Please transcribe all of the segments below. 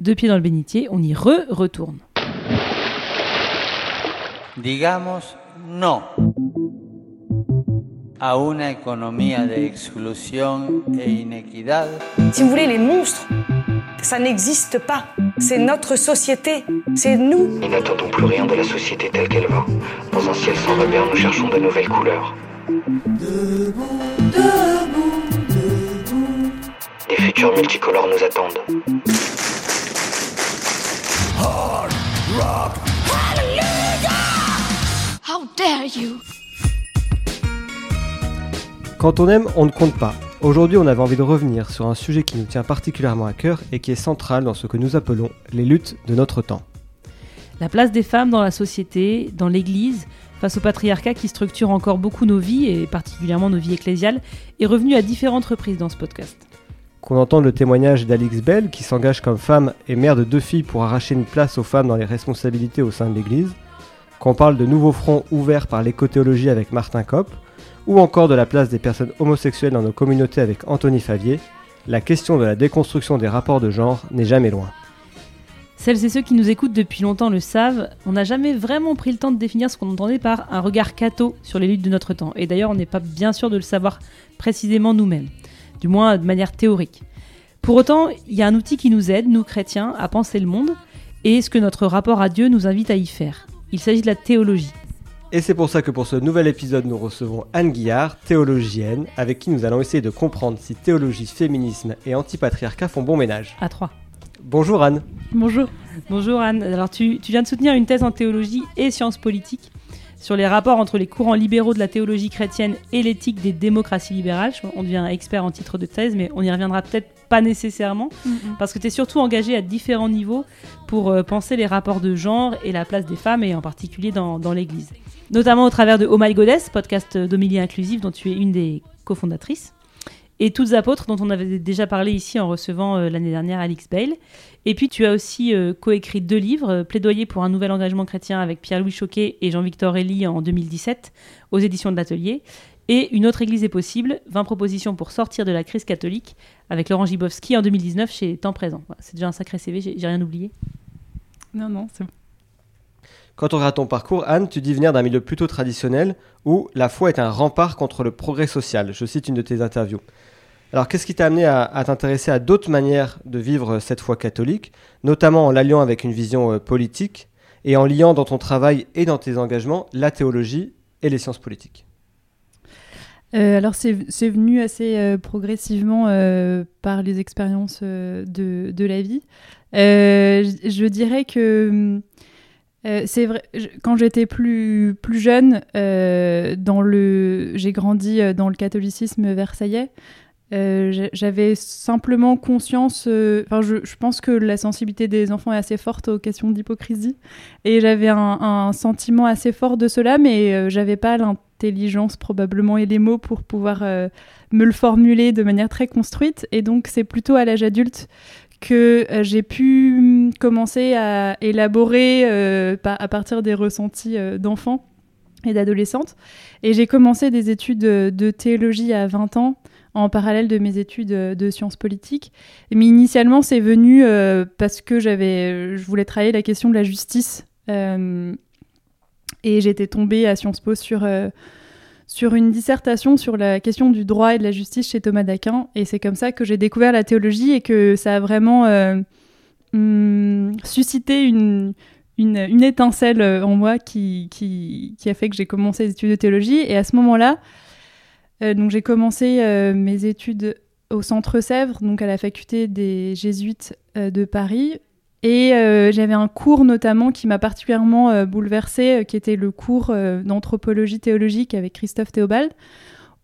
Deux pieds dans le bénitier, on y re-retourne. Digamos no a una economía de exclusión e inequidad. Si vous voulez, les monstres, ça n'existe pas. C'est notre société, c'est nous. Nous n'attendons plus rien de la société telle qu'elle va. Dans un ciel sans repère, nous cherchons de nouvelles couleurs. Des futurs multicolores nous attendent. How dare you? Quand on aime, on ne compte pas. Aujourd'hui, on avait envie de revenir sur un sujet qui nous tient particulièrement à cœur et qui est central dans ce que nous appelons les luttes de notre temps. La place des femmes dans la société, dans l'Église, face au patriarcat qui structure encore beaucoup nos vies, et particulièrement nos vies ecclésiales, est revenue à différentes reprises dans ce podcast. Qu'on entende le témoignage d'Alix Bell, qui s'engage comme femme et mère de deux filles pour arracher une place aux femmes dans les responsabilités au sein de l'Église, qu'on parle de nouveaux fronts ouverts par l'écothéologie avec Martin Kopp, ou encore de la place des personnes homosexuelles dans nos communautés avec Anthony Favier, la question de la déconstruction des rapports de genre n'est jamais loin. Celles et ceux qui nous écoutent depuis longtemps le savent, on n'a jamais vraiment pris le temps de définir ce qu'on entendait par un regard catho sur les luttes de notre temps. Et d'ailleurs, on n'est pas bien sûr de le savoir précisément nous-mêmes, du moins de manière théorique. Pour autant, il y a un outil qui nous aide, nous chrétiens, à penser le monde et ce que notre rapport à Dieu nous invite à y faire. Il s'agit de la théologie. Et c'est pour ça que pour ce nouvel épisode, nous recevons Anne Guillard, théologienne, avec qui nous allons essayer de comprendre si théologie, féminisme et antipatriarcat font bon ménage. À trois. Bonjour Anne. Bonjour. Bonjour Anne. Alors tu, tu viens de soutenir une thèse en théologie et sciences politiques sur les rapports entre les courants libéraux de la théologie chrétienne et l'éthique des démocraties libérales. On devient expert en titre de thèse, mais on y reviendra peut-être pas nécessairement, parce que tu es surtout engagé à différents niveaux pour euh, penser les rapports de genre et la place des femmes, et en particulier dans, dans l'Église. Notamment au travers de Oh My Goddess, podcast d'homilie inclusive dont tu es une des cofondatrices, et Toutes apôtres dont on avait déjà parlé ici en recevant euh, l'année dernière Alix Bale. Et puis tu as aussi euh, coécrit deux livres, euh, Plaidoyer pour un nouvel engagement chrétien avec Pierre-Louis Choquet et Jean-Victor Elie en 2017 aux éditions de l'Atelier. Et Une autre église est possible, 20 propositions pour sortir de la crise catholique avec Laurent Gibowski en 2019 chez Temps Présent. Voilà, c'est déjà un sacré CV, j'ai j'ai rien oublié. Non, non, c'est bon. Quand on regarde ton parcours, Anne, tu dis venir d'un milieu plutôt traditionnel où la foi est un rempart contre le progrès social. Je cite une de tes interviews. Alors, qu'est-ce qui t'a amené à, t'intéresser à d'autres manières de vivre cette foi catholique, notamment en l'alliant avec une vision euh, politique et en liant dans ton travail et dans tes engagements la théologie et les sciences politiques? Euh, alors c'est venu assez euh, progressivement par les expériences de, de la vie. Je, dirais que c'est vrai, quand j'étais plus, plus jeune, dans j'ai grandi dans le catholicisme versaillais. Euh, j'a- J'avais simplement conscience, euh, enfin je, pense que la sensibilité des enfants est assez forte aux questions d'hypocrisie, et j'avais un, sentiment assez fort de cela, mais euh, j'avais pas l'intelligence probablement et les mots pour pouvoir euh, me le formuler de manière très construite, et donc c'est plutôt à l'âge adulte que j'ai pu hum, commencer à élaborer à partir des ressentis d'enfants et d'adolescentes. Et j'ai commencé des études de théologie à 20 ans en parallèle de mes études euh, de sciences politiques. Mais initialement, c'est venu euh, parce que j'avais, je voulais travailler la question de la justice. Euh, et j'étais tombée à Sciences Po sur, sur une dissertation sur la question du droit et de la justice chez Thomas d'Aquin. Et c'est comme ça que j'ai découvert la théologie et que ça a vraiment hum, suscité une, une, étincelle en moi qui, qui, a fait que j'ai commencé les études de théologie. Et à ce moment-là, donc j'ai commencé euh, mes études au Centre Sèvres, donc à la faculté des Jésuites euh, de Paris. Et euh, j'avais un cours notamment qui m'a particulièrement euh, bouleversée, euh, qui était le cours euh, d'anthropologie théologique avec Christophe Théobald,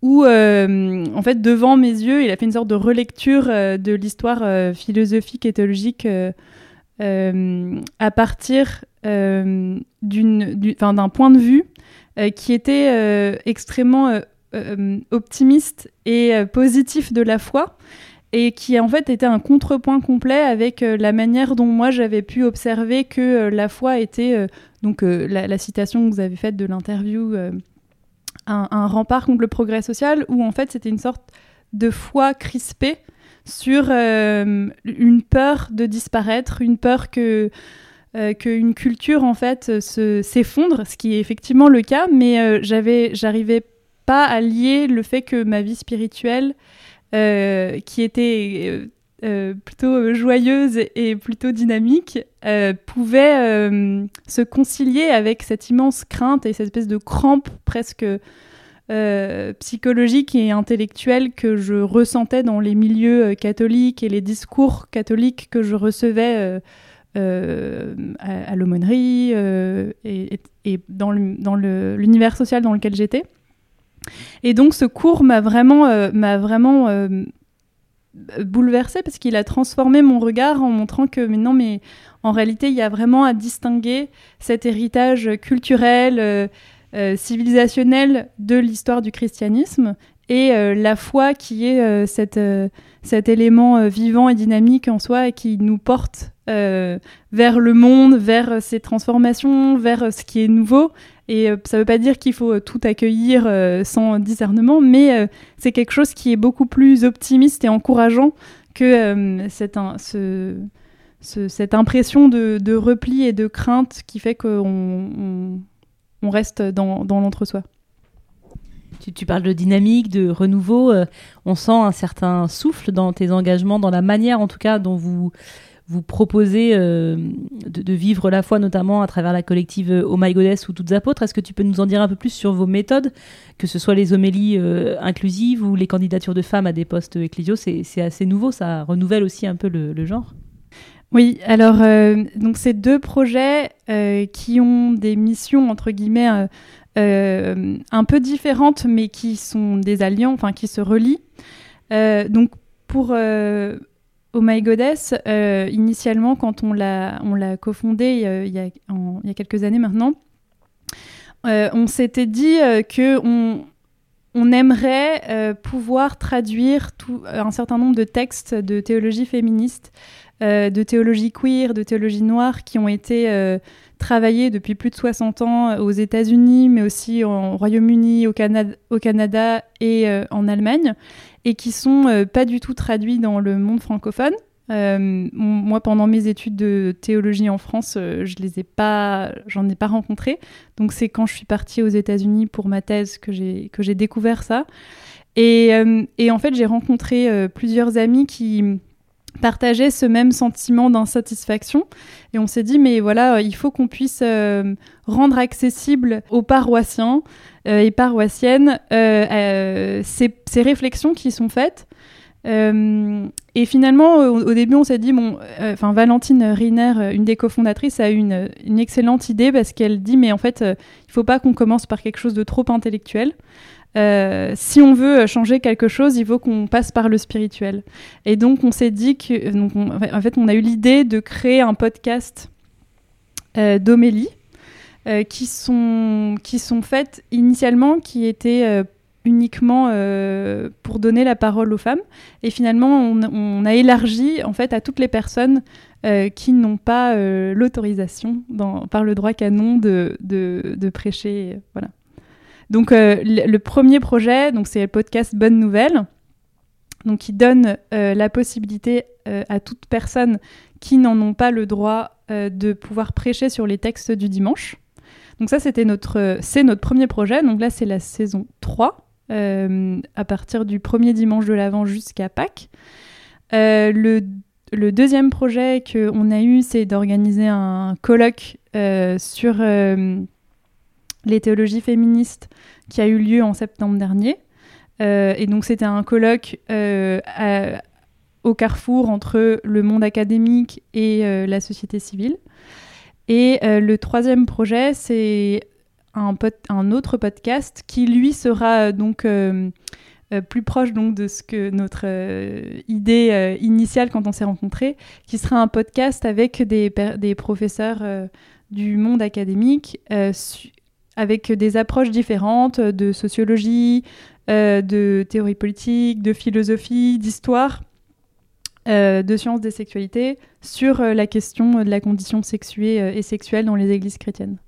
où euh, en fait devant mes yeux, il a fait une sorte de relecture euh, de l'histoire euh, philosophique et théologique euh, euh, à partir euh, d'un point de vue euh, qui était euh, extrêmement euh, euh, optimiste et euh, positif de la foi et qui en fait était un contrepoint complet avec euh, la manière dont moi j'avais pu observer que euh, la foi était euh, donc euh, la, citation que vous avez faite de l'interview euh, un, rempart contre le progrès social où en fait c'était une sorte de foi crispée sur une peur de disparaître, une peur que qu'une culture en fait s'effondre, ce qui est effectivement le cas, mais j'avais, j'arrivais pas à lier le fait que ma vie spirituelle, qui était euh, plutôt joyeuse et plutôt dynamique, euh, pouvait euh, se concilier avec cette immense crainte et cette espèce de crampe presque psychologique et intellectuelle que je ressentais dans les milieux catholiques et les discours catholiques que je recevais à, l'aumônerie et, et, dans l'univers social dans lequel j'étais. Et donc ce cours m'a vraiment, m'a vraiment bouleversé parce qu'il a transformé mon regard en montrant que mais non mais en réalité il y a vraiment à distinguer cet héritage culturel euh, euh, civilisationnel de l'histoire du christianisme et euh, la foi qui est cet élément vivant et dynamique en soi et qui nous porte vers le monde, vers ces transformations, vers ce qui est nouveau et euh, ça ne veut pas dire qu'il faut euh, tout accueillir euh, sans discernement, mais c'est quelque chose qui est beaucoup plus optimiste et encourageant que cette, ce, cette impression de, repli et de crainte qui fait qu'on on, reste dans, l'entre-soi. Tu, parles de dynamique, de renouveau. on sent un certain souffle dans tes engagements, dans la manière en tout cas dont vous vous proposez euh, de, vivre la foi, notamment à travers la collective euh, Oh My Goddess ou Toutes Apôtres. Est-ce que tu peux nous en dire un peu plus sur vos méthodes, que ce soit les homélies euh, inclusives ou les candidatures de femmes à des postes ecclésiaux? C'est assez nouveau, ça renouvelle aussi un peu le, genre. Oui, alors donc ces deux projets qui ont des missions entre guillemets un peu différentes, mais qui sont des alliances, enfin qui se relient. donc pour Oh My Goddess, euh, initialement, quand on l'a, on cofondé euh, il, y a, il y a quelques années maintenant, euh, on s'était dit que on, on aimerait pouvoir traduire tout, un certain nombre de textes de théologie féministe, de théologie queer, de théologie noire, qui ont été travaillés depuis plus de 60 ans aux États-Unis, mais aussi au Royaume-Uni, au, Canada, et en Allemagne et qui sont euh, pas du tout traduits dans le monde francophone. Euh, moi, pendant mes études de théologie en France, euh, je les ai pas, j'en ai pas rencontré. Donc, c'est quand je suis partie aux États-Unis pour ma thèse que j'ai découvert ça. Et en fait, j'ai rencontré plusieurs amis qui partageaient ce même sentiment d'insatisfaction. Et on s'est dit, mais voilà, il faut qu'on puisse rendre accessible aux paroissiens euh, et paroissienne, euh, euh, ces, ces, réflexions qui sont faites. et finalement, au, début, on s'est dit, bon, enfin, Valentine Riner, une des cofondatrices, a eu une, une excellente idée parce qu'elle dit, mais en fait, il ne faut pas qu'on commence par quelque chose de trop intellectuel. Si on veut changer quelque chose, il faut qu'on passe par le spirituel. Et donc, on s'est dit que, en fait, on a eu l'idée de créer un podcast d'Omélie euh, qui, sont, qui sont faites initialement, qui étaient euh, uniquement euh, pour donner la parole aux femmes. Et finalement, on, a élargi en fait à toutes les personnes qui n'ont pas l'autorisation par le droit canon de, de, de prêcher. Voilà. Donc le, premier projet, donc c'est le podcast Bonne Nouvelle, donc qui donne la possibilité à toute personne qui n'en ont pas le droit de pouvoir prêcher sur les textes du dimanche. Donc ça, c'était notre, c'est notre premier projet. Donc là, c'est la saison 3, euh, à partir du premier dimanche de l'Avent jusqu'à Pâques. Euh, le, deuxième projet qu'on a eu, c'est d'organiser un colloque euh, sur les théologies féministes qui a eu lieu en septembre dernier. et donc c'était un colloque au carrefour entre le monde académique et la société civile. Et euh, le troisième projet, c'est un, autre podcast qui, lui, sera euh, donc euh, plus proche donc, de ce que notre idée initiale quand on s'est rencontrés, qui sera un podcast avec des professeurs du monde académique, avec des approches différentes de sociologie, de théorie politique, de philosophie, d'histoire euh, de sciences des sexualités sur euh, la question de la condition sexuée euh, et sexuelle dans les églises chrétiennes.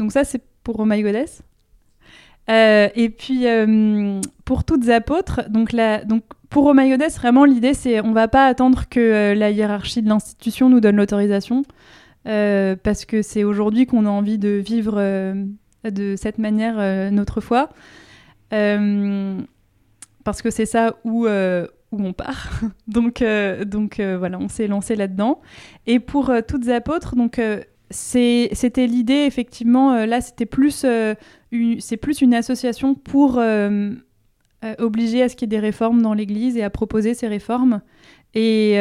Donc ça, c'est pour Oh My Goddess. et puis, pour toutes apôtres, donc, la, donc pour vraiment l'idée c'est on va pas attendre que la hiérarchie de l'institution nous donne l'autorisation, parce que c'est aujourd'hui qu'on a envie de vivre de cette manière notre foi. parce que c'est ça où, où on part. donc, euh, donc euh, voilà, on s'est lancé là-dedans. Et pour euh, toutes apôtres, donc c'était l'idée effectivement. là, c'était plus c'est plus une association pour obliger à ce qu'il y ait des réformes dans l'Église et à proposer ces réformes. Et,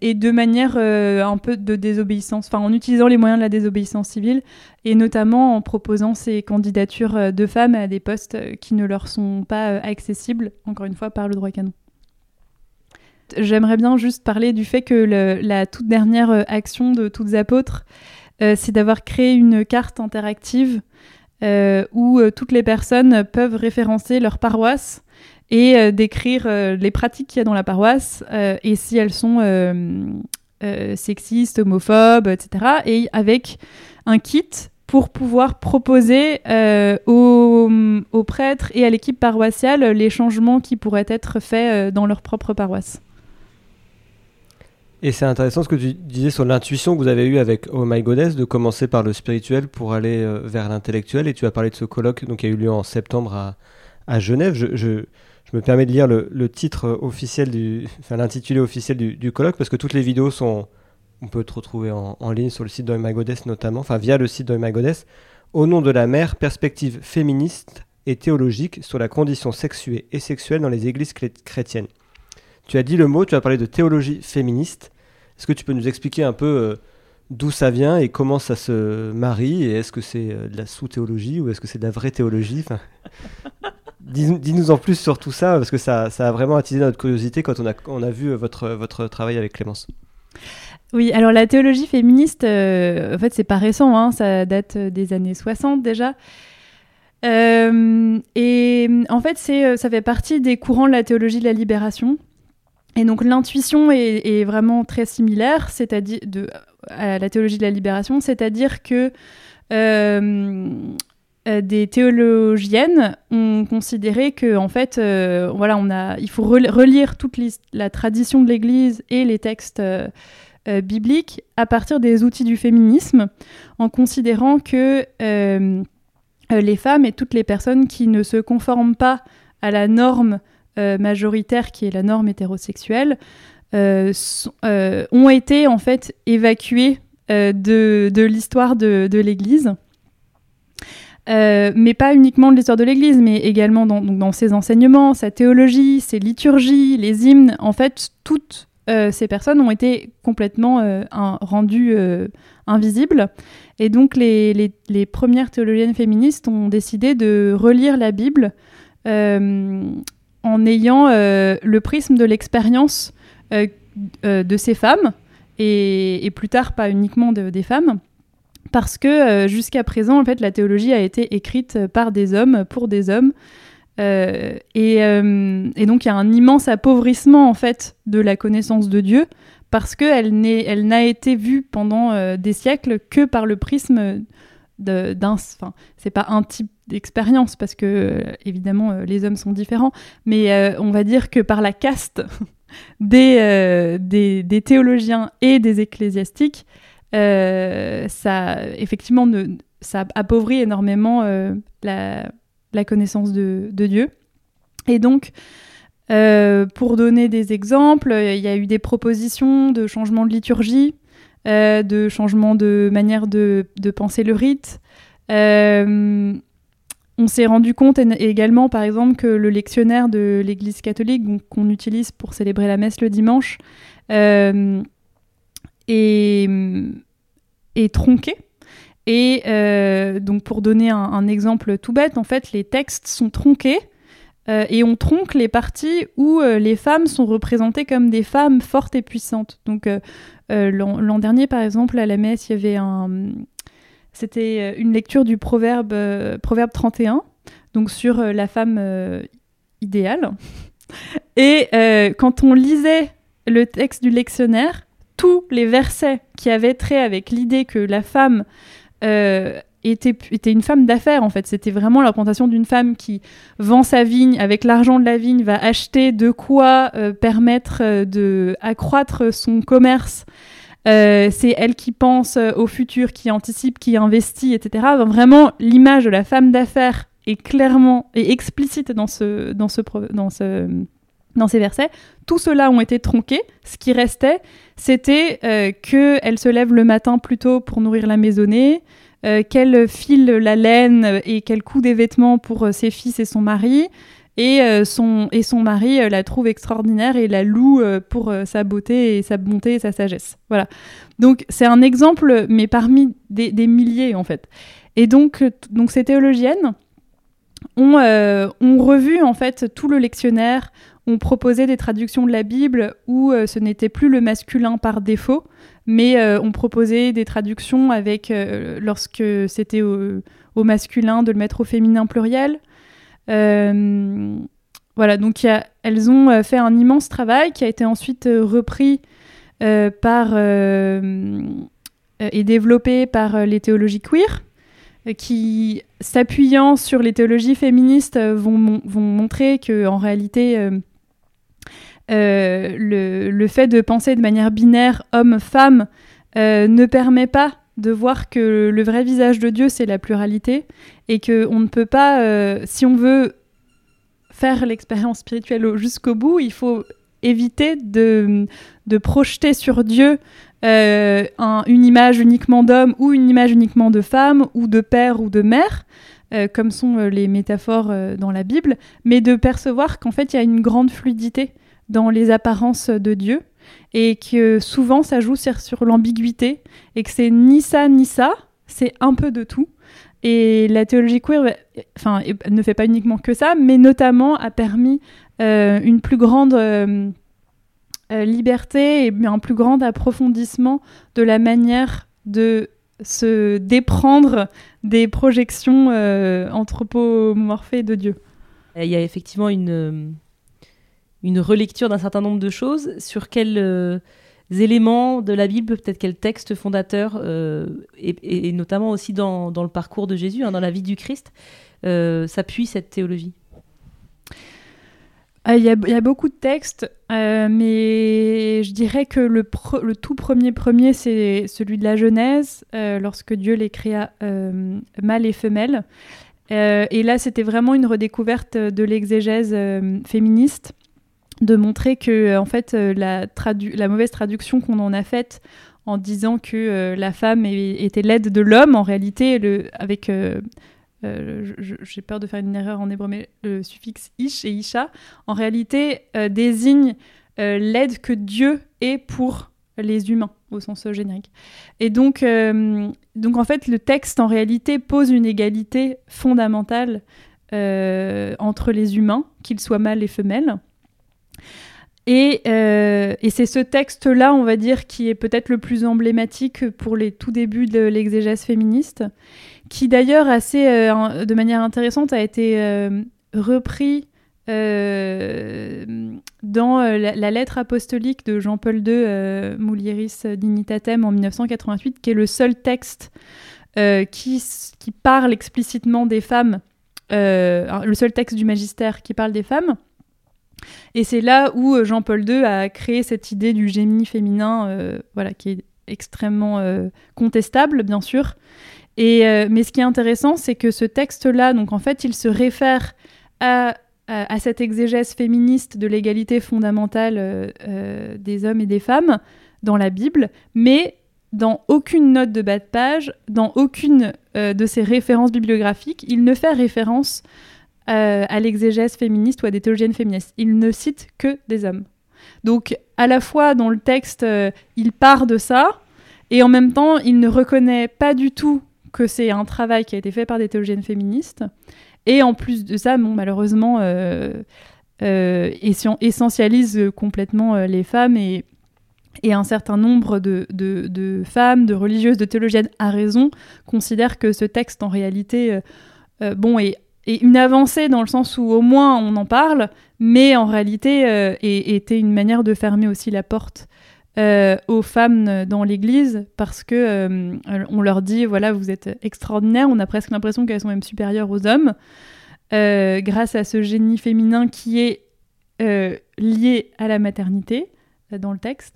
et de manière un peu de désobéissance, enfin en utilisant les moyens de la désobéissance civile, et notamment en proposant ces candidatures de femmes à des postes qui ne leur sont pas accessibles, encore une fois, par le droit canon. J'aimerais bien juste parler du fait que la toute dernière euh, action de Toutes Apôtres, euh, c'est d'avoir créé une carte interactive euh, où toutes les personnes peuvent référencer leur paroisse et décrire les pratiques qu'il y a dans la paroisse et si elles sont sexistes, homophobes, etc. Et avec un kit pour pouvoir proposer aux, prêtres et à l'équipe paroissiale les changements qui pourraient être faits dans leur propre paroisse. Et c'est intéressant ce que tu disais sur l'intuition que vous avez eue avec Oh My Goddess, de commencer par le spirituel pour aller euh, vers l'intellectuel. Et tu as parlé de ce colloque donc, qui a eu lieu en septembre à, Genève. Je, me permets de lire le, titre officiel, du, enfin l'intitulé officiel du, colloque, parce que toutes les vidéos sont, on peut te retrouver en, ligne sur le site Goddess notamment, enfin via le site Goddess. Au nom de la mère, perspective féministe et théologique sur la condition sexuée et sexuelle dans les églises chrétiennes. Tu as dit le mot, tu as parlé de théologie féministe. Est-ce que tu peux nous expliquer un peu euh, d'où ça vient et comment ça se marie Et est-ce que c'est euh, de la sous-théologie ou est-ce que c'est de la vraie théologie Dis-nous en plus sur tout ça, parce que ça, a vraiment attisé notre curiosité quand on a, vu votre, votre travail avec Clémence. Oui, alors la théologie féministe, euh, en fait, c'est pas récent, hein, ça date des années 60 déjà. et en fait, ça fait partie des courants de la théologie de la libération. Et donc l'intuition est, vraiment très similaire, c'est-à-dire à la théologie de la libération, c'est-à-dire que euh, euh, des théologiennes ont considéré que en fait, euh, il faut relire toute la tradition de l'Église et les textes bibliques à partir des outils du féminisme, en considérant que les femmes et toutes les personnes qui ne se conforment pas à la norme euh, majoritaire qui est la norme hétérosexuelle euh, euh, ont été en fait évacués de, l'histoire de l'Église. Mais pas uniquement de l'histoire de l'Église, mais également dans, ses enseignements, sa théologie, ses liturgies, les hymnes. En fait, toutes ces personnes ont été complètement rendues invisibles. Et donc, les, premières théologiennes féministes ont décidé de relire la Bible en ayant euh, le prisme de l'expérience euh, euh, de ces femmes, et, plus tard pas uniquement des femmes, parce que jusqu'à présent, en fait, la théologie a été écrite par des hommes, pour des hommes, et, et, donc il y a un immense appauvrissement en fait de la connaissance de Dieu parce qu'elle elle n'a été vue pendant des siècles que par le prisme d'un, enfin, c'est pas un type d'expérience parce que euh, évidemment euh, les hommes sont différents, mais euh, on va dire que par la caste des, théologiens et des ecclésiastiques, ça effectivement ça appauvrit énormément la, la, connaissance de, Dieu. Et donc, pour donner des exemples, il y a eu des propositions de changement de liturgie, de changement de manière de, penser le rite. Euh, on s'est rendu compte également, par exemple, que le lectionnaire de l'Église catholique, qu'on utilise pour célébrer la messe le dimanche, euh, est, tronqué. Et euh, donc, pour donner un, exemple tout bête, en fait, les textes sont tronqués euh, et on tronque les parties où les femmes sont représentées comme des femmes fortes et puissantes. Donc, l'an dernier, par exemple, à la messe, il y avait un c'était euh, une lecture du proverbe, euh, proverbe 31, donc sur euh, la femme idéale. Et quand on lisait le texte du lectionnaire, tous les versets qui avaient trait avec l'idée que la femme était, était une femme d'affaires en fait. C'était vraiment la d'une femme qui vend sa vigne, avec l'argent de la vigne, va acheter de quoi euh, permettre euh, de accroître son commerce. Euh, c'est elle qui pense au futur, qui anticipe, qui investit, etc. Vraiment, l'image de la femme d'affaires est clairement et explicite dans ce, ces versets. Tout cela ont été tronqués. Ce qui restait, c'était euh, qu'elle se lève le matin plus tôt pour nourrir la maisonnée, euh, qu'elle file la laine et qu'elle coud des vêtements pour euh, ses fils et son mari. Et, son, et son mari la trouve extraordinaire et la loue pour sa beauté et sa bonté et sa sagesse. Voilà. Donc c'est un exemple, mais parmi des, des, milliers en fait. Et donc, donc ces théologiennes ont, ont revu en fait tout le lectionnaire, ont proposé des traductions de la Bible où euh, ce n'était plus le masculin par défaut, mais euh, on proposait des traductions avec, euh, lorsque c'était au, masculin, de le mettre au féminin pluriel. voilà, donc elles ont fait un immense travail qui a été ensuite repris par et développé par les théologies queer qui, s'appuyant sur les théologies féministes, vont, montrer que en réalité, le, fait de penser de manière binaire homme-femme euh, ne permet pas de voir que le vrai visage de Dieu, c'est la pluralité, et que on ne peut pas, euh, si on veut faire l'expérience spirituelle jusqu'au bout, il faut éviter de, de projeter sur Dieu une image uniquement d'homme ou une image uniquement de femme ou de père ou de mère, comme sont les métaphores dans la Bible, mais de percevoir qu'en fait il y a une grande fluidité dans les apparences de Dieu et que souvent ça joue sur, l'ambiguïté et que c'est ni ça ni ça, c'est un peu de tout. Et la théologie queer enfin, ne fait pas uniquement que ça, mais notamment a permis euh, une plus grande euh, euh, liberté et un plus grand approfondissement de la manière de se déprendre des projections anthropomorphées de Dieu. Il y a effectivement une une relecture d'un certain nombre de choses. Sur quels euh, éléments de la Bible, peut-être quel texte fondateur, euh, et, notamment aussi dans, le parcours de Jésus, hein, dans la vie du Christ, euh, s'appuie cette théologie? Il y, a, beaucoup de textes, mais je dirais que le, le, tout premier premier, c'est celui de la Genèse, lorsque Dieu les créa mâles et femelles. et là, c'était vraiment une redécouverte de l'exégèse féministe de montrer que euh, en fait euh, la, mauvaise traduction qu'on en a faite en disant que euh, la femme était l'aide de l'homme, en réalité, le, avec j'ai peur de faire une erreur en hébreu, mais le suffixe ish et isha, en réalité, désigne l'aide que Dieu est pour les humains, au sens générique. Et donc, donc, en fait, le texte, en réalité, pose une égalité fondamentale entre les humains, qu'ils soient mâles et femelles. Euh, et, c'est ce texte-là, on va dire, qui est peut-être le plus emblématique pour les tout débuts de l'exégèse féministe, qui d'ailleurs, assez euh, de manière intéressante, a été euh, repris dans la, lettre apostolique de Jean-Paul II, Mulieris Dignitatem, en 1988, qui est le seul texte qui, qui, parle explicitement des femmes, le seul texte du magistère qui parle des femmes. Et c'est là où euh, Jean-Paul II a créé cette idée du génie féminin, euh, voilà, qui est extrêmement euh, contestable, bien sûr. Et, mais ce qui est intéressant, c'est que ce texte-là, donc en fait, il se réfère à, à, cette exégèse féministe de l'égalité fondamentale des hommes et des femmes dans la Bible, mais dans aucune note de bas de page, dans aucune de ses références bibliographiques, il ne fait référence euh, à l'exégèse féministe ou à des théologiennes féministes. Il ne cite que des hommes. Donc, à la fois dans le texte, euh, il part de ça, et en même temps, il ne reconnaît pas du tout que c'est un travail qui a été fait par des théologiennes féministes. Et en plus de ça, bon, malheureusement, euh, essentialise complètement les femmes et, et un certain nombre de, de, femmes, de religieuses, de théologiennes, à raison, considèrent que ce texte, en réalité, bon, est et une avancée dans le sens où au moins on en parle, mais en réalité euh, était une manière de fermer aussi la porte euh, aux femmes dans l'Église parce que euh, on leur dit voilà vous êtes extraordinaires, on a presque l'impression qu'elles sont même supérieures aux hommes euh, grâce à ce génie féminin qui est lié à la maternité dans le texte.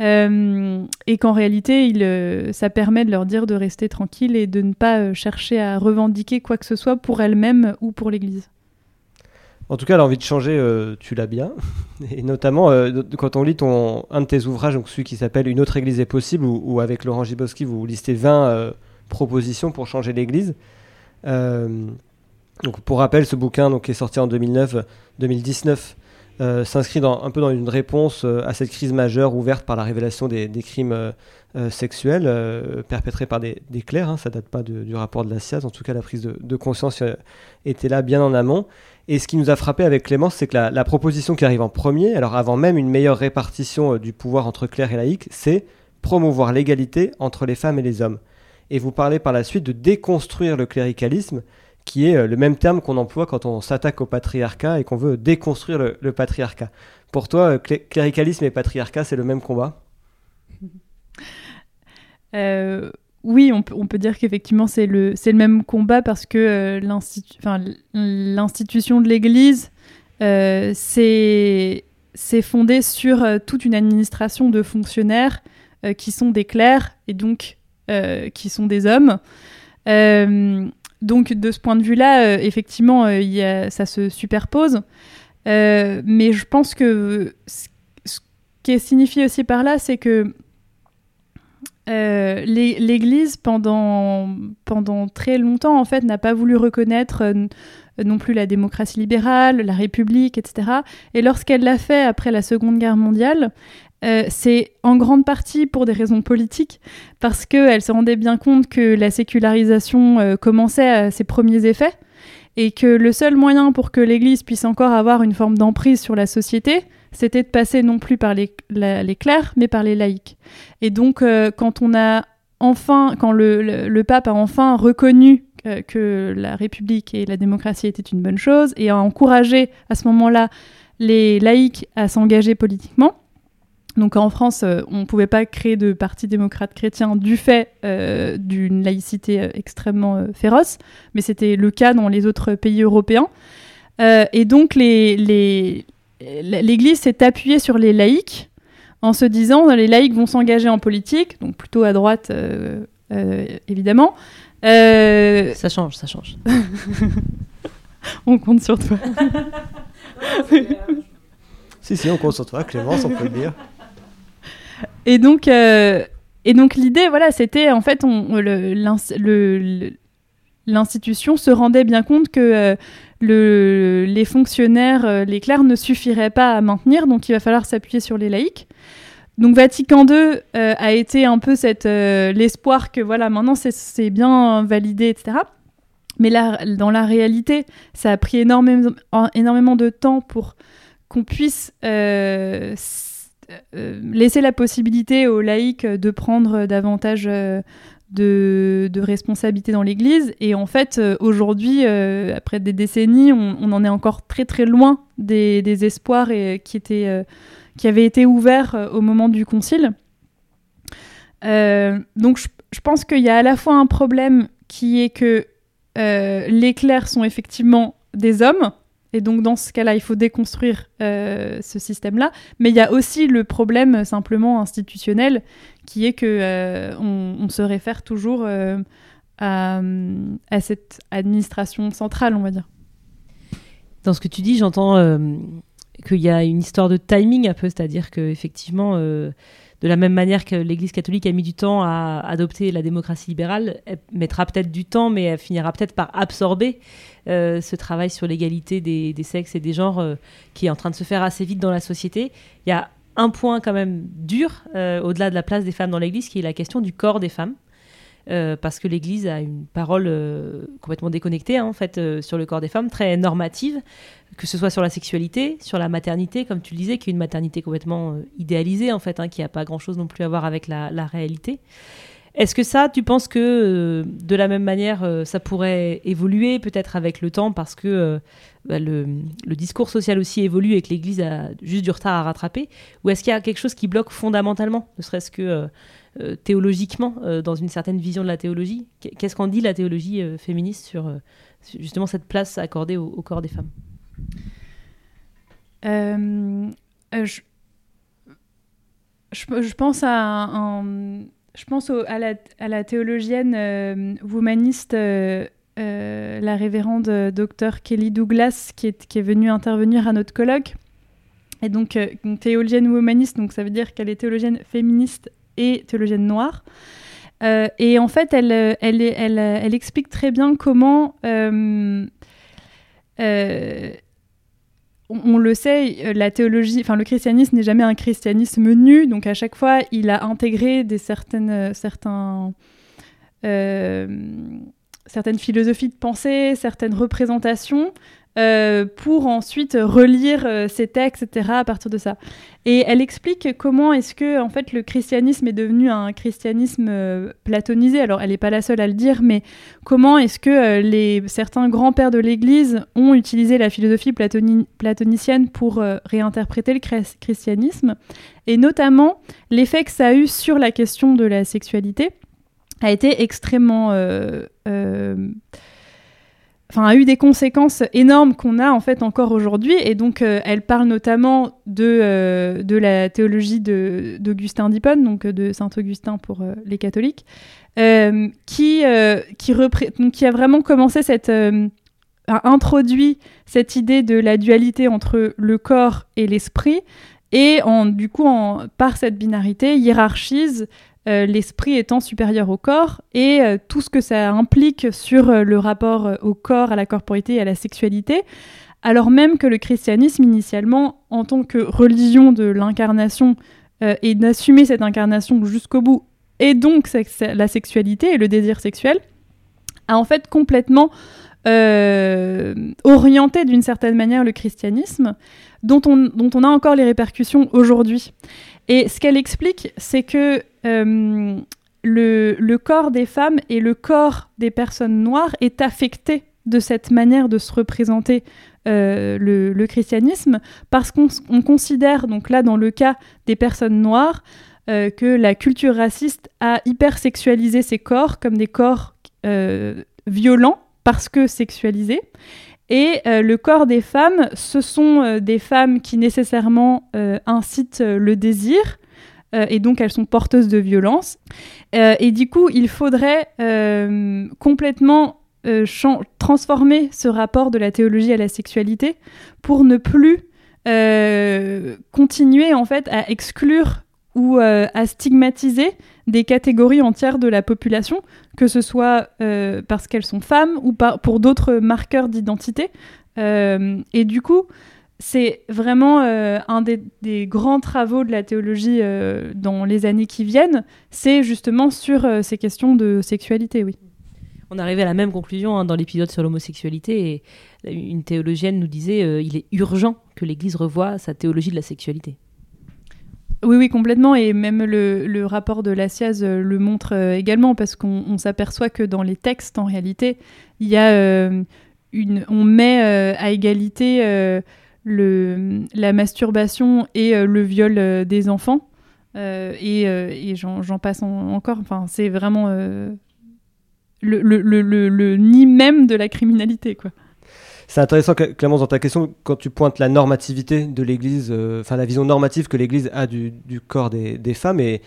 Et qu'en réalité, il, ça permet de leur dire de rester tranquille et de ne pas chercher à revendiquer quoi que ce soit pour elles-mêmes ou pour l'Église. En tout cas, l'envie de changer, euh, tu l'as bien. Et notamment, euh, quand on lit ton, un de tes ouvrages, donc celui qui s'appelle Une autre église est possible, où, avec Laurent Giboski, vous listez 20 euh, propositions pour changer l'église. donc, pour rappel, ce bouquin donc, est sorti en 2009-2019 s'inscrit un peu dans une réponse à cette crise majeure ouverte par la révélation des, crimes sexuels perpétrés par des, clercs. Hein, ça date pas du rapport de la SIAZ. En tout cas, la prise de, conscience était là bien en amont. Et ce qui nous a frappé avec Clémence, c'est que la, proposition qui arrive en premier, alors avant même une meilleure répartition euh, du pouvoir entre clercs et laïcs, c'est promouvoir l'égalité entre les femmes et les hommes. Et vous parlez par la suite de déconstruire le cléricalisme, qui est euh, le même terme qu'on emploie quand on s'attaque au patriarcat et qu'on veut déconstruire le, patriarcat. Pour toi, euh, cléricalisme et patriarcat, c'est le même combat? Oui, on, peut dire qu'effectivement c'est le, le même combat parce que euh, l'institution de l'Église euh, c'est fondé sur euh, toute une administration de fonctionnaires qui sont des clercs et donc qui sont des hommes. Donc de ce point de vue-là, effectivement, y a, ça se superpose. mais je pense que ce qui est signifié aussi par là, c'est que euh, L'Église, pendant, très longtemps, en fait, n'a pas voulu reconnaître euh, non plus la démocratie libérale, la République, etc. Et lorsqu'elle l'a fait après la Seconde Guerre mondiale, euh, c'est en grande partie pour des raisons politiques, parce qu'elle se rendait bien compte que la sécularisation commençait à ses premiers effets, et que le seul moyen pour que l'Église puisse encore avoir une forme d'emprise sur la société, c'était de passer non plus par les, clercs, mais par les laïcs. Et donc, euh, quand on a enfin, quand le, pape a enfin reconnu euh, que la République et la démocratie étaient une bonne chose et a encouragé à ce moment-là les laïcs à s'engager politiquement. Donc en France, euh, on ne pouvait pas créer de parti démocrate chrétien du fait d'une laïcité extrêmement féroce, mais c'était le cas dans les autres pays européens. et donc les, les, l'Église s'est appuyée sur les laïcs en se disant les laïcs vont s'engager en politique, donc plutôt à droite euh, euh, évidemment. Euh, ça change, ça change. on compte sur toi. si, si, on compte sur toi, Clémence, on peut le dire. Et donc, et donc l'idée, voilà, c'était en fait, on, l'institution se rendait bien compte que les fonctionnaires, euh, les clercs ne suffiraient pas à maintenir, donc il va falloir s'appuyer sur les laïcs. Donc Vatican II euh, a été un peu euh, l'espoir que voilà maintenant c'est bien validé, etc. Mais là, dans la réalité, ça a pris énormément, énormément de temps pour qu'on puisse laisser la possibilité aux laïcs de prendre davantage de, responsabilité dans l'Église. Et en fait, euh, aujourd'hui, euh, après des décennies, on, en est encore très très loin des, espoirs qui, étaient, euh, qui avaient été ouverts au moment du Concile. donc je, pense qu'il y a à la fois un problème qui est que les clercs sont effectivement des hommes, et donc dans ce cas-là, il faut déconstruire ce système-là. Mais il y a aussi le problème simplement institutionnel qui est que euh, on, se réfère toujours euh, à, cette administration centrale, on va dire. Dans ce que tu dis, j'entends euh, qu'il y a une histoire de timing un peu, c'est-à-dire qu'effectivement, de la même manière que l'Église catholique a mis du temps à adopter la démocratie libérale, elle mettra peut-être du temps, mais elle finira peut-être par absorber ce travail sur l'égalité des, sexes et des genres qui est en train de se faire assez vite dans la société. Il y a un point quand même dur, euh, au-delà de la place des femmes dans l'Église, qui est la question du corps des femmes. Euh, parce que l'Église a une parole euh, complètement déconnectée hein, en fait sur le corps des femmes, très normative, que ce soit sur la sexualité, sur la maternité, comme tu le disais, qui est une maternité complètement idéalisée en fait, hein, qui n'a pas grand-chose non plus à voir avec la, réalité. Est-ce que ça, tu penses que euh, de la même manière, euh, ça pourrait évoluer peut-être avec le temps parce que euh, bah, le, discours social aussi évolue et que l'Église a juste du retard à rattraper Ou est-ce qu'il y a quelque chose qui bloque fondamentalement, ne serait-ce que euh, euh, théologiquement, euh, dans une certaine vision de la théologie Qu'est- Qu'est-ce qu'en dit la théologie euh, féministe sur euh, justement cette place accordée au, corps des femmes? Euh, euh, je, pense à la, théologienne euh, womaniste, euh, euh, la révérende euh, docteur Kelly Douglas, qui est, venue intervenir à notre colloque. Et donc, euh, théologienne womaniste, donc ça veut dire qu'elle est théologienne féministe et théologienne noire. Euh, et en fait, elle, elle, elle, explique très bien comment euh, euh, on, le sait, la théologie, enfin le christianisme n'est jamais un christianisme nu, donc à chaque fois il a intégré des certaines, certains, certaines philosophies de pensée, certaines représentations, euh, pour ensuite relire euh, ces textes, etc. à partir de ça. Et elle explique comment est-ce que en fait le christianisme est devenu un christianisme euh, platonisé. Alors elle n'est pas la seule à le dire, mais comment est-ce que les, certains grands-pères de l'Église ont utilisé la philosophie platoni- platonicienne pour réinterpréter le chris- christianisme, et notamment l'effet que ça a eu sur la question de la sexualité a été extrêmement... a eu des conséquences énormes qu'on a en fait encore aujourd'hui. Et donc, euh, elle parle notamment de, euh, la théologie d'Augustin d'Hippone, donc euh, de Saint Augustin pour les catholiques, qui, a vraiment commencé cette. introduit cette idée de la dualité entre le corps et l'esprit, et du coup, par cette binarité, hiérarchise euh, l'esprit étant supérieur au corps et euh, tout ce que ça implique sur euh, le rapport au corps, à la corporité et à la sexualité, alors même que le christianisme, initialement, en tant que religion de l'incarnation, et d'assumer cette incarnation jusqu'au bout, et donc la sexualité et le désir sexuel, a en fait complètement orienté d'une certaine manière le christianisme, dont on, dont on a encore les répercussions aujourd'hui. Et ce qu'elle explique, c'est que euh, le, corps des femmes et le corps des personnes noires est affecté de cette manière de se représenter euh, le, christianisme, parce qu'on considère, donc là dans le cas des personnes noires, euh, que la culture raciste a hypersexualisé ces corps comme des corps violents parce que sexualisés. Et euh, le corps des femmes, ce sont euh, des femmes qui nécessairement euh, incitent le désir, et donc elles sont porteuses de violence. Et du coup, il faudrait complètement transformer ce rapport de la théologie à la sexualité pour ne plus continuer en fait à exclure ou à stigmatiser des catégories entières de la population, que ce soit euh, parce qu'elles sont femmes ou pour d'autres marqueurs d'identité. Euh, et du coup, c'est vraiment euh, un des, grands travaux de la théologie dans les années qui viennent, c'est justement sur ces questions de sexualité, oui. On arrivait à la même conclusion hein, dans l'épisode sur l'homosexualité et une théologienne nous disait il est urgent que l'Église revoie sa théologie de la sexualité. Oui, oui, complètement. Et même le, rapport de la SIAZ euh, le montre euh, également, parce qu'on on s'aperçoit que dans les textes, en réalité, il y a euh, une, on met à égalité la masturbation et le viol des enfants. Et j'en passe en- encore. Enfin, c'est vraiment le, le, le nid même de la criminalité, quoi. C'est intéressant, Clé- Clémence, dans ta question, quand tu pointes la normativité de l'Église, euh, enfin la vision normative que l'Église a du, corps des, femmes, et,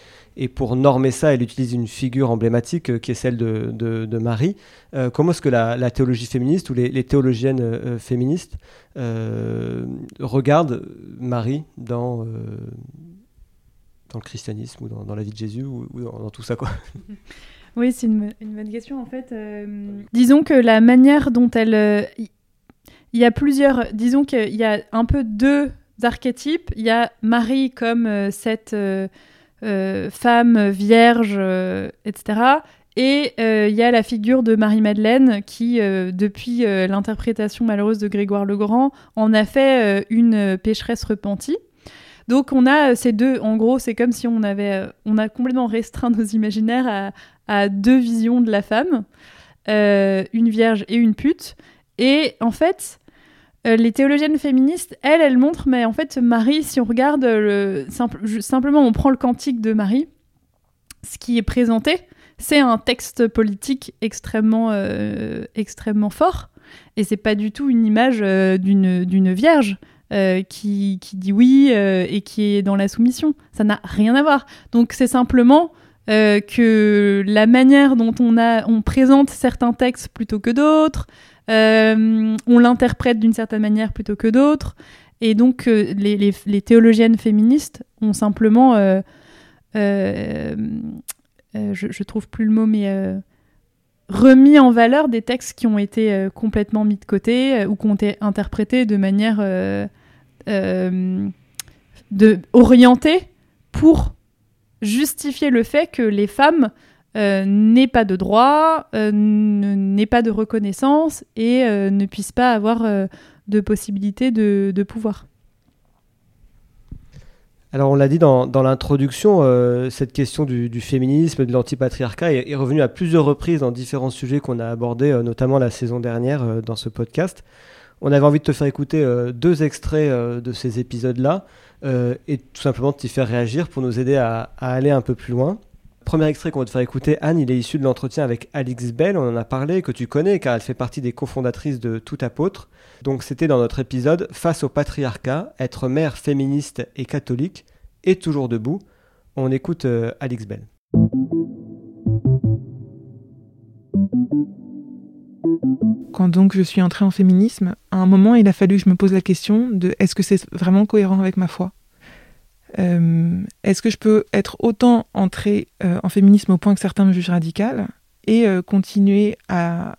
pour normer ça, elle utilise une figure emblématique euh, qui est celle de, Marie. Euh, comment est-ce que la, théologie féministe ou les, théologiennes féministes regardent Marie dans, le christianisme ou dans, la vie de Jésus ou, dans, tout ça quoi? Oui, c'est une, bonne question en fait. Disons que la manière dont elle... Il y a plusieurs... Disons qu'il y a un peu deux archétypes. Il y a Marie comme euh, cette euh, euh, femme vierge, etc. Et il y a la figure de Marie-Madeleine qui, depuis l'interprétation malheureuse de Grégoire le Grand, en a fait une pécheresse repentie. Donc on a ces deux, en gros, c'est comme si on avait, on a complètement restreint nos imaginaires à deux visions de la femme, une vierge et une pute. Et en fait, les théologiennes féministes, elles, elles montrent, mais en fait, Marie, si on regarde le, simplement, on prend le cantique de Marie, ce qui est présenté, c'est un texte politique extrêmement, euh, extrêmement fort. Et c'est pas du tout une image euh, d'une vierge euh, qui, qui, dit oui et qui est dans la soumission. Ça n'a rien à voir. Donc c'est simplement que la manière dont on, a, on présente certains textes plutôt que d'autres, on l'interprète d'une certaine manière plutôt que d'autres. Et donc les, les, théologiennes féministes ont simplement euh, je, trouve plus le mot, mais euh, remis en valeur des textes qui ont été euh, complètement mis de côté ou qui ont été interprétés de manière de, orientée pour justifier le fait que les femmes n'aient pas de droit, n'aient pas de reconnaissance et ne puissent pas avoir de possibilité de, pouvoir. Alors on l'a dit dans, l'introduction, euh, cette question du, féminisme, de l'antipatriarcat est, est, revenue à plusieurs reprises dans différents sujets qu'on a abordés, euh, notamment la saison dernière euh, dans ce podcast. On avait envie de te faire écouter deux extraits de ces épisodes-là et tout simplement de t'y faire réagir pour nous aider à aller un peu plus loin. Premier extrait qu'on va te faire écouter, Anne, il est issu de l'entretien avec Alix Bell, on en a parlé, que tu connais car elle fait partie des cofondatrices de Tout Apôtre. Donc c'était dans notre épisode Face au patriarcat, être mère féministe et catholique, et toujours debout. On écoute euh, Alix Bell. Quand donc je suis entrée en féminisme, à un moment il a fallu que je me pose la question de est-ce que c'est vraiment cohérent avec ma foi? Euh, Est-ce que je peux être autant entrée euh, en féminisme au point que certains me jugent radicale et continuer à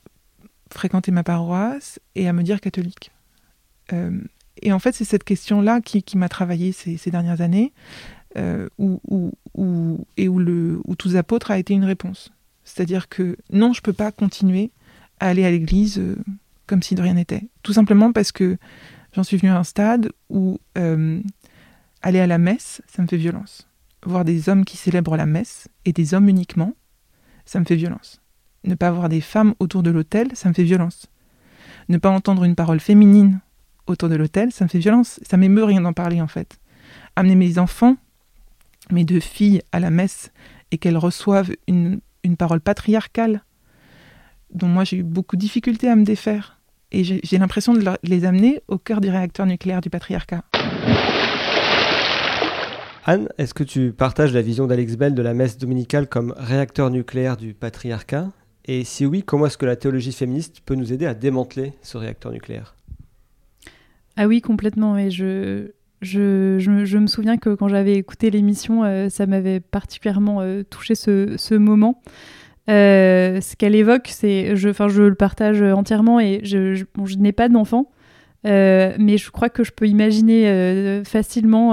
fréquenter ma paroisse et à me dire catholique? Euh, et en fait, c'est cette question-là qui, m'a travaillé ces, dernières années, euh, où, et où, le, où tous apôtres a été une réponse. C'est-à-dire que non, je ne peux pas continuer à aller à l'église euh, comme si de rien n'était. Tout simplement parce que j'en suis venue à un stade où aller à la messe, ça me fait violence. Voir des hommes qui célèbrent la messe, et des hommes uniquement, ça me fait violence. Ne pas avoir des femmes autour de l'autel, ça me fait violence. Ne pas entendre une parole féminine autour de l'autel, ça me fait violence. Ça m'émeut rien d'en parler en fait. Amener mes enfants, mes deux filles à la messe et qu'elles reçoivent une, parole patriarcale dont moi j'ai eu beaucoup de difficultés à me défaire. Et j'ai l'impression de les amener au cœur du réacteur nucléaire du patriarcat. Anne, est-ce que tu partages la vision d'Alex Bell de la messe dominicale comme réacteur nucléaire du patriarcat? Et si oui, comment est-ce que la théologie féministe peut nous aider à démanteler ce réacteur nucléaire? Ah oui, complètement. Et je, je, je, me souviens que quand j'avais écouté l'émission, euh, ça m'avait particulièrement euh, touché ce, ce moment. Euh, ce qu'elle évoque, c'est, je, je le partage entièrement et je n'ai pas d'enfant, mais je crois que je peux imaginer facilement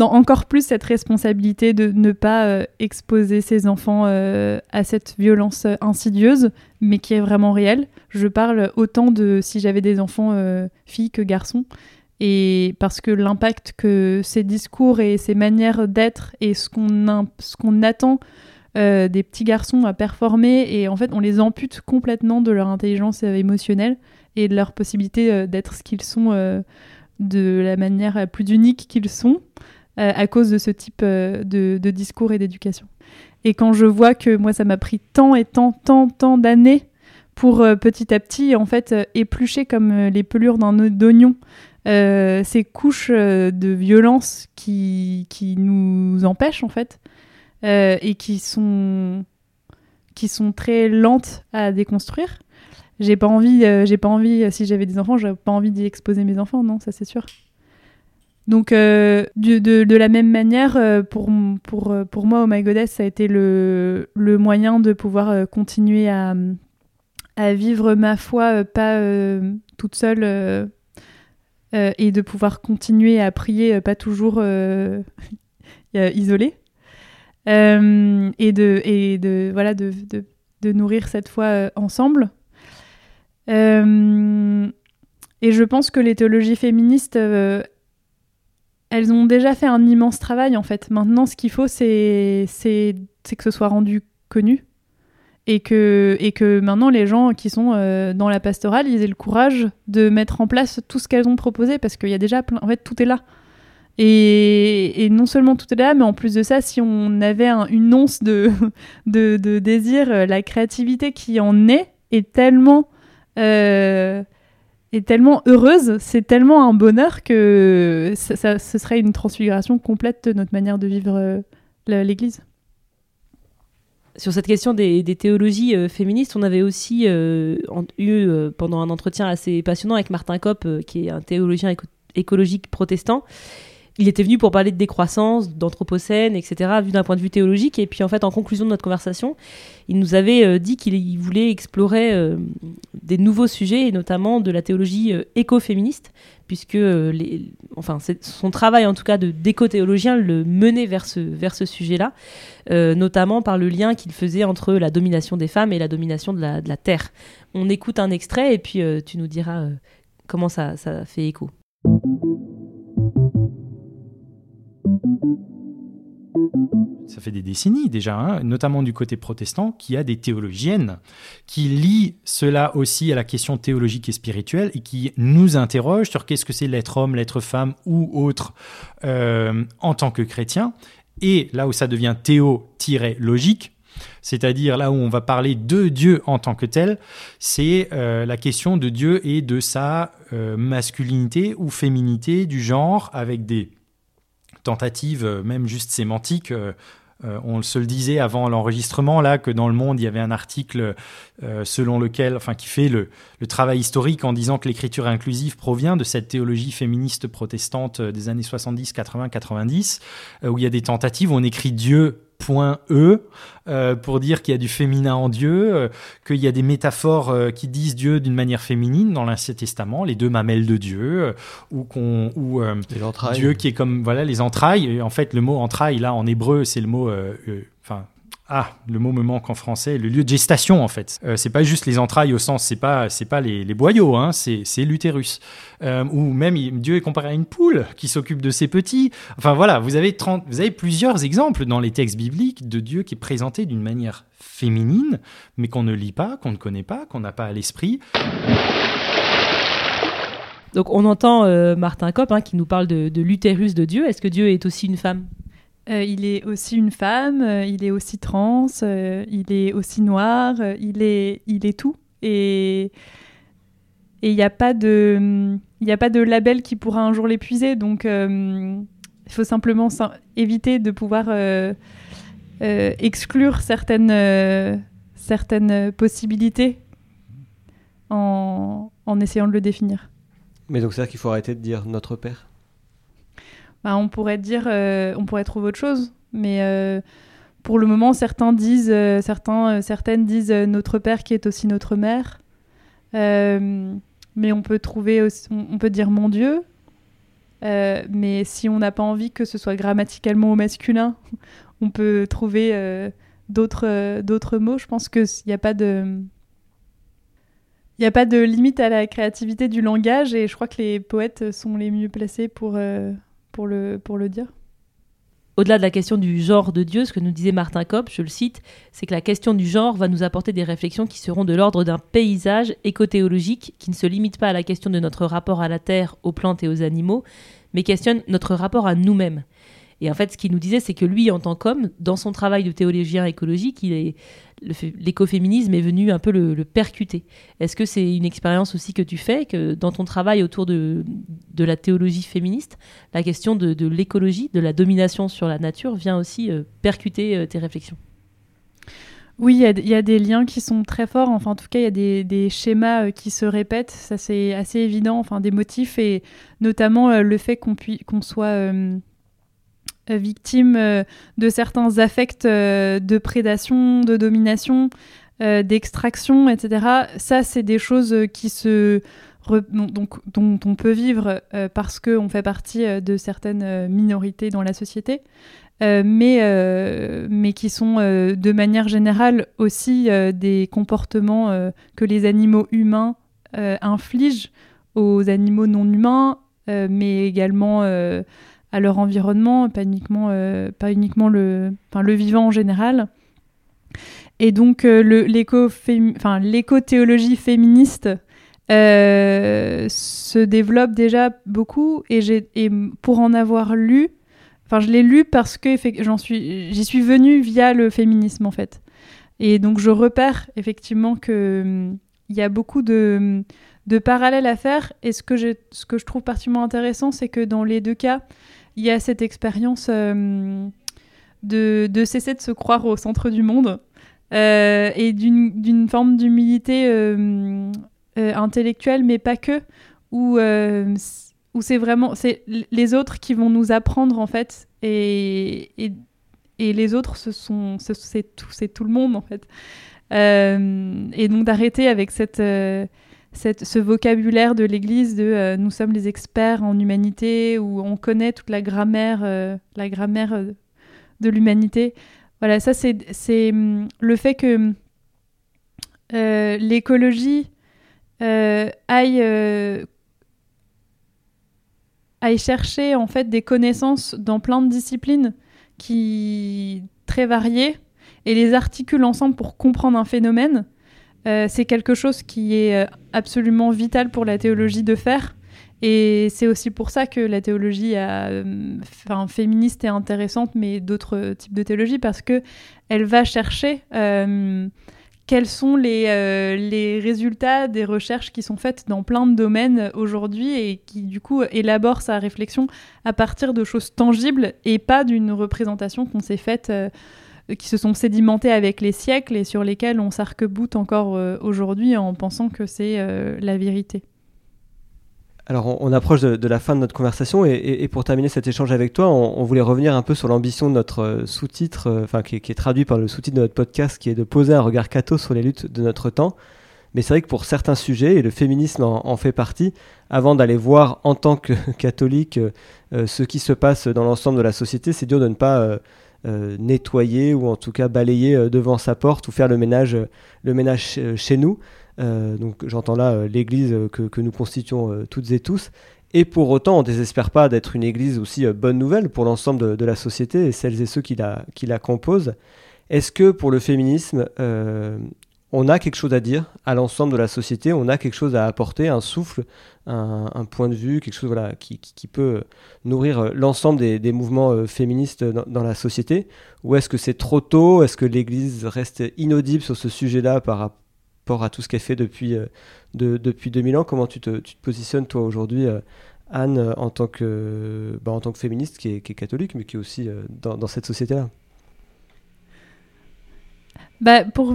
encore plus cette responsabilité de ne pas euh, exposer ses enfants euh, à cette violence insidieuse, mais qui est vraiment réelle. Je parle autant de si j'avais des enfants euh, filles que garçons, et parce que l'impact que ces discours et ces manières d'être et ce qu'on attend des petits garçons à performer, et en fait on les ampute complètement de leur intelligence émotionnelle et de leur possibilité d'être ce qu'ils sont de la manière la plus unique qu'ils sont euh, à cause de ce type euh, de, discours et d'éducation. Et quand je vois que moi, ça m'a pris tant et tant, tant, tant d'années pour euh, petit à petit, en fait, éplucher comme les pelures d'un d'oignon ces couches de violence qui, qui nous empêchent, en fait, et qui sont, qui sont très lentes à déconstruire j'ai pas envie, euh, j'ai pas envie, euh, si j'avais des enfants, j'aurais pas envie d'y exposer mes enfants, non, ça c'est sûr. Donc, euh, de, la même manière, pour, pour, pour moi, Oh My Goddess, ça a été le, le moyen de pouvoir continuer à, à vivre ma foi, pas toute seule, et de pouvoir continuer à prier, pas toujours isolée. et de, et de, voilà, de, de nourrir cette foi ensemble. Euh, et je pense que les théologies féministes, euh, elles ont déjà fait un immense travail en fait. Maintenant, ce qu'il faut, c'est que ce soit rendu connu et que, maintenant les gens qui sont euh, dans la pastorale, ils aient le courage de mettre en place tout ce qu'elles ont proposé parce qu'il y a déjà en fait, tout est là. Et, non seulement tout est là, mais en plus de ça, si on avait une once de, de, de, désir, la créativité qui en est est tellement, euh, est tellement heureuse, c'est tellement un bonheur que ça, ce serait une transfiguration complète de notre manière de vivre l'Église sur cette question des, théologies euh, féministes, on avait aussi euh, eu euh, pendant un entretien assez passionnant avec Martin Kopp, qui est un théologien écologique protestant. Il était venu pour parler de décroissance, d'anthropocène, etc., vu d'un point de vue théologique. Et puis, en fait, en conclusion de notre conversation, il nous avait dit qu'il voulait explorer des nouveaux sujets, et notamment de la théologie écoféministe, puisque les, enfin, son travail, en tout cas, de d'éco-théologien, le menait vers ce, vers ce sujet-là. Euh, notamment par le lien qu'il faisait entre la domination des femmes et la domination de la, terre. On écoute un extrait et puis euh, tu nous diras euh, comment ça, ça fait écho. Ça fait des décennies déjà, hein, notamment du côté protestant, qui a des théologiennes qui lient cela aussi à la question théologique et spirituelle et qui nous interrogent sur qu'est-ce que c'est l'être homme, l'être femme ou autre en tant que chrétien. Et là où ça devient théo-logique, c'est-à-dire là où on va parler de Dieu en tant que tel, c'est euh, la question de Dieu et de sa euh, masculinité ou féminité du genre, avec des tentatives euh, même juste sémantiques euh, on se le disait avant l'enregistrement là que dans le Monde il y avait un article euh, selon lequel, enfin qui fait le, travail historique en disant que l'écriture inclusive provient de cette théologie féministe protestante euh, des années 70, 80, 90, où il y a des tentatives on écrit Dieu point E euh, pour dire qu'il y a du féminin en Dieu, euh, qu'il y a des métaphores euh, qui disent Dieu d'une manière féminine dans l'Ancien Testament, les deux mamelles de Dieu, ou qu'on ou Dieu qui est comme voilà les entrailles. en fait, le mot entrailles là en hébreu, c'est le mot enfin ah, le mot me manque en français, le lieu de gestation en fait. Euh, c'est pas juste les entrailles au sens, c'est pas c'est pas les, boyaux, hein, c'est l'utérus. Euh, ou même Dieu est comparé à une poule qui s'occupe de ses petits. Enfin voilà, vous avez vous avez plusieurs exemples dans les textes bibliques de Dieu qui est présenté d'une manière féminine, mais qu'on ne lit pas, qu'on ne connaît pas, qu'on n'a pas à l'esprit. Donc on entend euh, Martin Kopp hein, qui nous parle de l'utérus de Dieu. Est-ce que Dieu est aussi une femme? Euh, il est aussi une femme, euh, il est aussi trans, euh, il est aussi noir, il, est, il est tout. Et il n'y a, pas de, a pas de label qui pourra un jour l'épuiser. Donc il faut simplement éviter de pouvoir exclure certaines, certaines possibilités en, en essayant de le définir. Mais donc c'est-à-dire qu'il faut arrêter de dire notre père? Bah, on pourrait dire, euh, on pourrait trouver autre chose. Mais euh, pour le moment, certains disent, euh, certains, certaines disent notre père qui est aussi notre mère. mais on peut trouver, on, peut dire mon Dieu. mais si on n'a pas envie que ce soit grammaticalement au masculin, on peut trouver d'autres d'autres mots. Je pense qu'il n'y a pas de il n'y a pas de limite à la créativité du langage et je crois que les poètes sont les mieux placés pour, pour le, dire? Au-delà de la question du genre de Dieu, ce que nous disait Martin Kopp, je le cite, c'est que la question du genre va nous apporter des réflexions qui seront de l'ordre d'un paysage écothéologique qui ne se limite pas à la question de notre rapport à la terre, aux plantes et aux animaux, mais questionne notre rapport à nous-mêmes. Et en fait, ce qu'il nous disait, c'est que lui, en tant qu'homme, dans son travail de théologien écologique, l'écoféminisme est venu un peu le, percuter. Est-ce que c'est une expérience aussi que tu fais, que dans ton travail autour de, la théologie féministe, la question de, l'écologie, de la domination sur la nature vient aussi euh, percuter euh, tes réflexions? Oui, il y, a des liens qui sont très forts. Enfin, en tout cas, il y a des, schémas euh, qui se répètent. Ça, c'est assez évident. Enfin, des motifs et notamment le fait qu'on qu'on soit euh, victime euh, de certains affects euh, de prédation, de domination, d'extraction, etc. Ça, c'est des choses qui se donc, dont on peut vivre parce qu'on fait partie de certaines minorités dans la société, mais, mais qui sont de manière générale aussi des comportements que les animaux humains infligent aux animaux non humains, mais également à leur environnement, pas uniquement, pas uniquement le, le vivant en général. Et donc l'éco-théologie féministe se développe déjà beaucoup et, et pour en avoir lu, enfin je l'ai lu parce que j'en suis, j'y suis venue via le féminisme en fait. Et donc je repère effectivement que hum, il y a beaucoup de, de, parallèles à faire. Et ce que, ce que je trouve particulièrement intéressant, c'est que dans les deux cas, il y a cette expérience hum, de, cesser de se croire au centre du monde euh, et d'une forme d'humilité hum, euh, intellectuelle, mais pas que, où, euh, où c'est vraiment les autres qui vont nous apprendre en fait et, les autres, c'est tout, tout le monde en fait. Euh, et donc d'arrêter avec cette, euh, cette, ce vocabulaire de l'Église de euh, nous sommes les experts en humanité où on connaît toute la grammaire, la grammaire de l'humanité. Voilà, ça c'est, hum, le fait que l'écologie aille aille chercher en fait des connaissances dans plein de disciplines qui très variés et les articule ensemble pour comprendre un phénomène, euh, c'est quelque chose qui est euh, absolument vital pour la théologie de faire. Et c'est aussi pour ça que la théologie euh, féministe est intéressante, mais d'autres types de théologie, parce que elle va chercher quels sont les, les résultats des recherches qui sont faites dans plein de domaines aujourd'hui et qui du coup élabore sa réflexion à partir de choses tangibles et pas d'une représentation qu'on s'est faite qui se sont sédimentées avec les siècles et sur lesquelles on s'arc-boute encore euh, aujourd'hui en pensant que c'est la vérité. Alors, on, approche de, la fin de notre conversation et, pour terminer cet échange avec toi, on, voulait revenir un peu sur l'ambition de notre euh, sous-titre, euh, enfin qui, est traduit par le sous-titre de notre podcast, qui est de poser un regard catho sur les luttes de notre temps. Mais c'est vrai que pour certains sujets, et le féminisme en, fait partie, avant d'aller voir en tant que catholique euh, ce qui se passe dans l'ensemble de la société, c'est dur de ne pas nettoyer ou en tout cas balayer devant sa porte ou faire le ménage, le ménage chez nous. Euh, donc j'entends là euh, l'Église euh, que, nous constituons toutes et tous. Et pour autant, on ne désespère pas d'être une Église aussi bonne nouvelle pour l'ensemble de, la société et celles et ceux qui la, qui la composent. Est-ce que pour le féminisme, on a quelque chose à dire à l'ensemble de la société, on a quelque chose à apporter, un souffle, un, point de vue, quelque chose voilà, qui, peut nourrir l'ensemble des, mouvements féministes dans, la société. Ou est-ce que c'est trop tôt? Est-ce que l'Église reste inaudible sur ce sujet-là par rapport à tout ce qu'elle fait depuis, euh, depuis 2000 ans? Comment tu te, positionnes, toi, aujourd'hui, euh, Anne, euh, en tant que, bah, féministe qui est, catholique, mais qui est aussi dans, cette société-là? Bah, pour,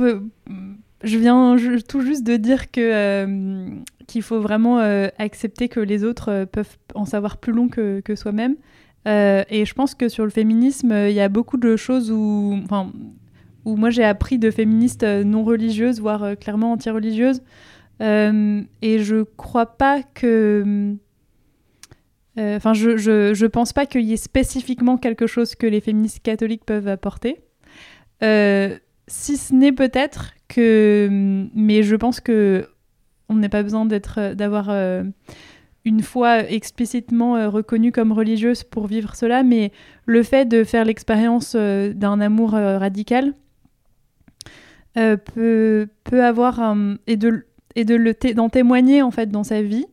Je viens tout juste de dire que, qu'il faut vraiment accepter que les autres peuvent en savoir plus long que, que soi-même. et je pense que sur le féminisme, il y a beaucoup de choses où, enfin, où moi j'ai appris de féministes euh, non religieuses, voire euh, clairement anti-religieuses. Euh, et je crois pas que. Enfin, je, je, je, pense pas qu'il y ait spécifiquement quelque chose que les féministes catholiques peuvent apporter. Si ce n'est peut-être que. Mais je pense que on n'a pas besoin d'être, d'avoir une foi explicitement reconnue comme religieuse pour vivre cela, mais le fait de faire l'expérience d'un amour radical, euh, peut, avoir et de et de le d'en témoigner en fait dans sa vie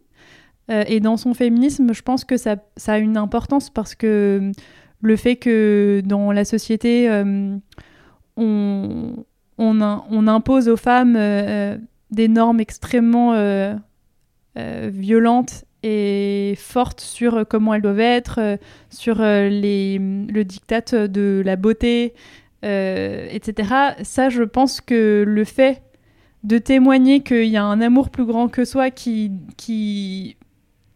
euh, et dans son féminisme je pense que ça, a une importance parce que le fait que dans la société euh, on, on, impose aux femmes des normes extrêmement violentes et fortes sur comment elles doivent être, sur les, le diktat de la beauté, euh, etc. Ça, je pense que le fait de témoigner qu'il y a un amour plus grand que soi qui, qui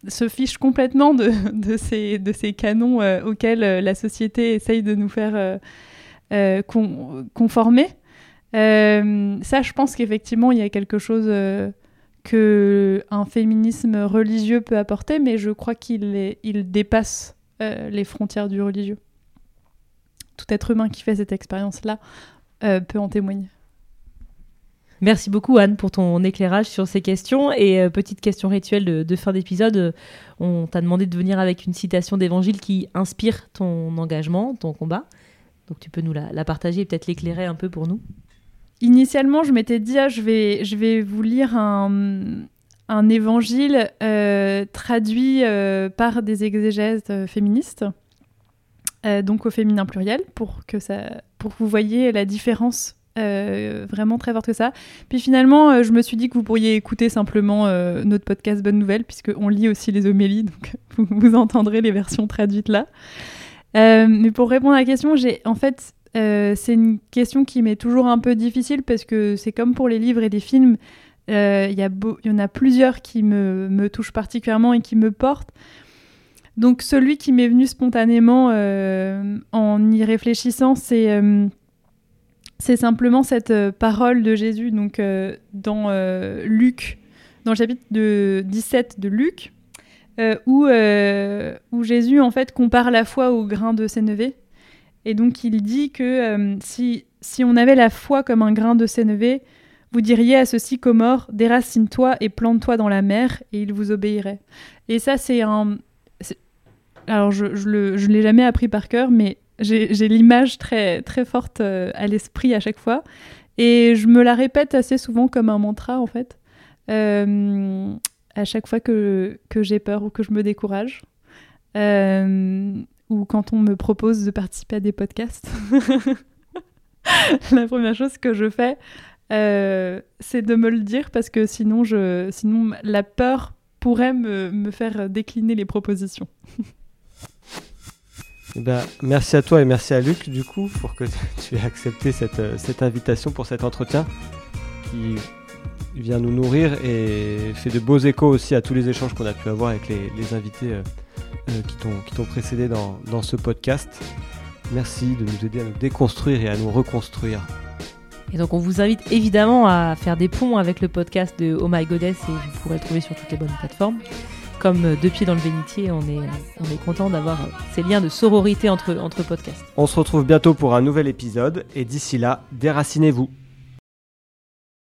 se fiche complètement de, de, ces, de ces canons euh, auxquels euh, la société essaye de nous faire conformer. ça, je pense qu'effectivement, il y a quelque chose que un féminisme religieux peut apporter, mais je crois qu'il il dépasse les frontières du religieux tout être humain qui fait cette expérience-là euh, peut en témoigner. Merci beaucoup Anne pour ton éclairage sur ces questions. Et euh, petite question rituelle de, fin d'épisode, euh, on t'a demandé de venir avec une citation d'évangile qui inspire ton engagement, ton combat. Donc tu peux nous la, partager et peut-être l'éclairer un peu pour nous. Initialement, je m'étais dit, ah, je, vais, je vais vous lire un, un évangile euh, traduit euh, par des exégèses euh, féministes, donc au féminin pluriel, pour que, ça, pour que vous voyez la différence vraiment très forte que ça. Puis finalement, je me suis dit que vous pourriez écouter simplement notre podcast Bonne Nouvelle, puisqu'on lit aussi les homélies, donc vous entendrez les versions traduites là. Euh, mais pour répondre à la question, j'ai en fait, euh, c'est une question qui m'est toujours un peu difficile parce que c'est comme pour les livres et les films, euh, il y, beau- il y en a plusieurs qui me, me touchent particulièrement et qui me portent. Donc celui qui m'est venu spontanément euh, en y réfléchissant, c'est euh, c'est simplement cette euh, parole de Jésus donc euh, dans euh, Luc, dans le chapitre de 17 de Luc, euh, où, euh, où Jésus en fait compare la foi au grain de sénévé. Et donc il dit que euh, si, si on avait la foi comme un grain de sénévé, vous diriez à ceci sycomore, déracine-toi et plante-toi dans la mer, et il vous obéirait. Et ça, c'est un. Alors, je ne je l'ai jamais appris par cœur, mais j'ai l'image très, très forte à l'esprit à chaque fois. Et je me la répète assez souvent comme un mantra, en fait. À chaque fois que, que j'ai peur ou que je me décourage. Euh, ou quand on me propose de participer à des podcasts. la première chose que je fais, euh, c'est de me le dire parce que sinon, je, sinon la peur pourrait me, me faire décliner les propositions. Eh ben, merci à toi et merci à Luc, du coup, pour que tu aies accepté cette, cette invitation pour cet entretien qui vient nous nourrir et fait de beaux échos aussi à tous les échanges qu'on a pu avoir avec les, les invités euh, euh, qui t'ont- précédé dans, dans ce podcast. Merci de nous aider à nous déconstruire et à nous reconstruire. Et donc on vous invite évidemment à faire des ponts avec le podcast de Oh My Goddess et vous pourrez le trouver sur toutes les bonnes plateformes. Comme euh, deux pieds dans le bénitier, on est, on est content d'avoir ces liens de sororité entre, entre podcasts. On se retrouve bientôt pour un nouvel épisode et d'ici là, déracinez-vous.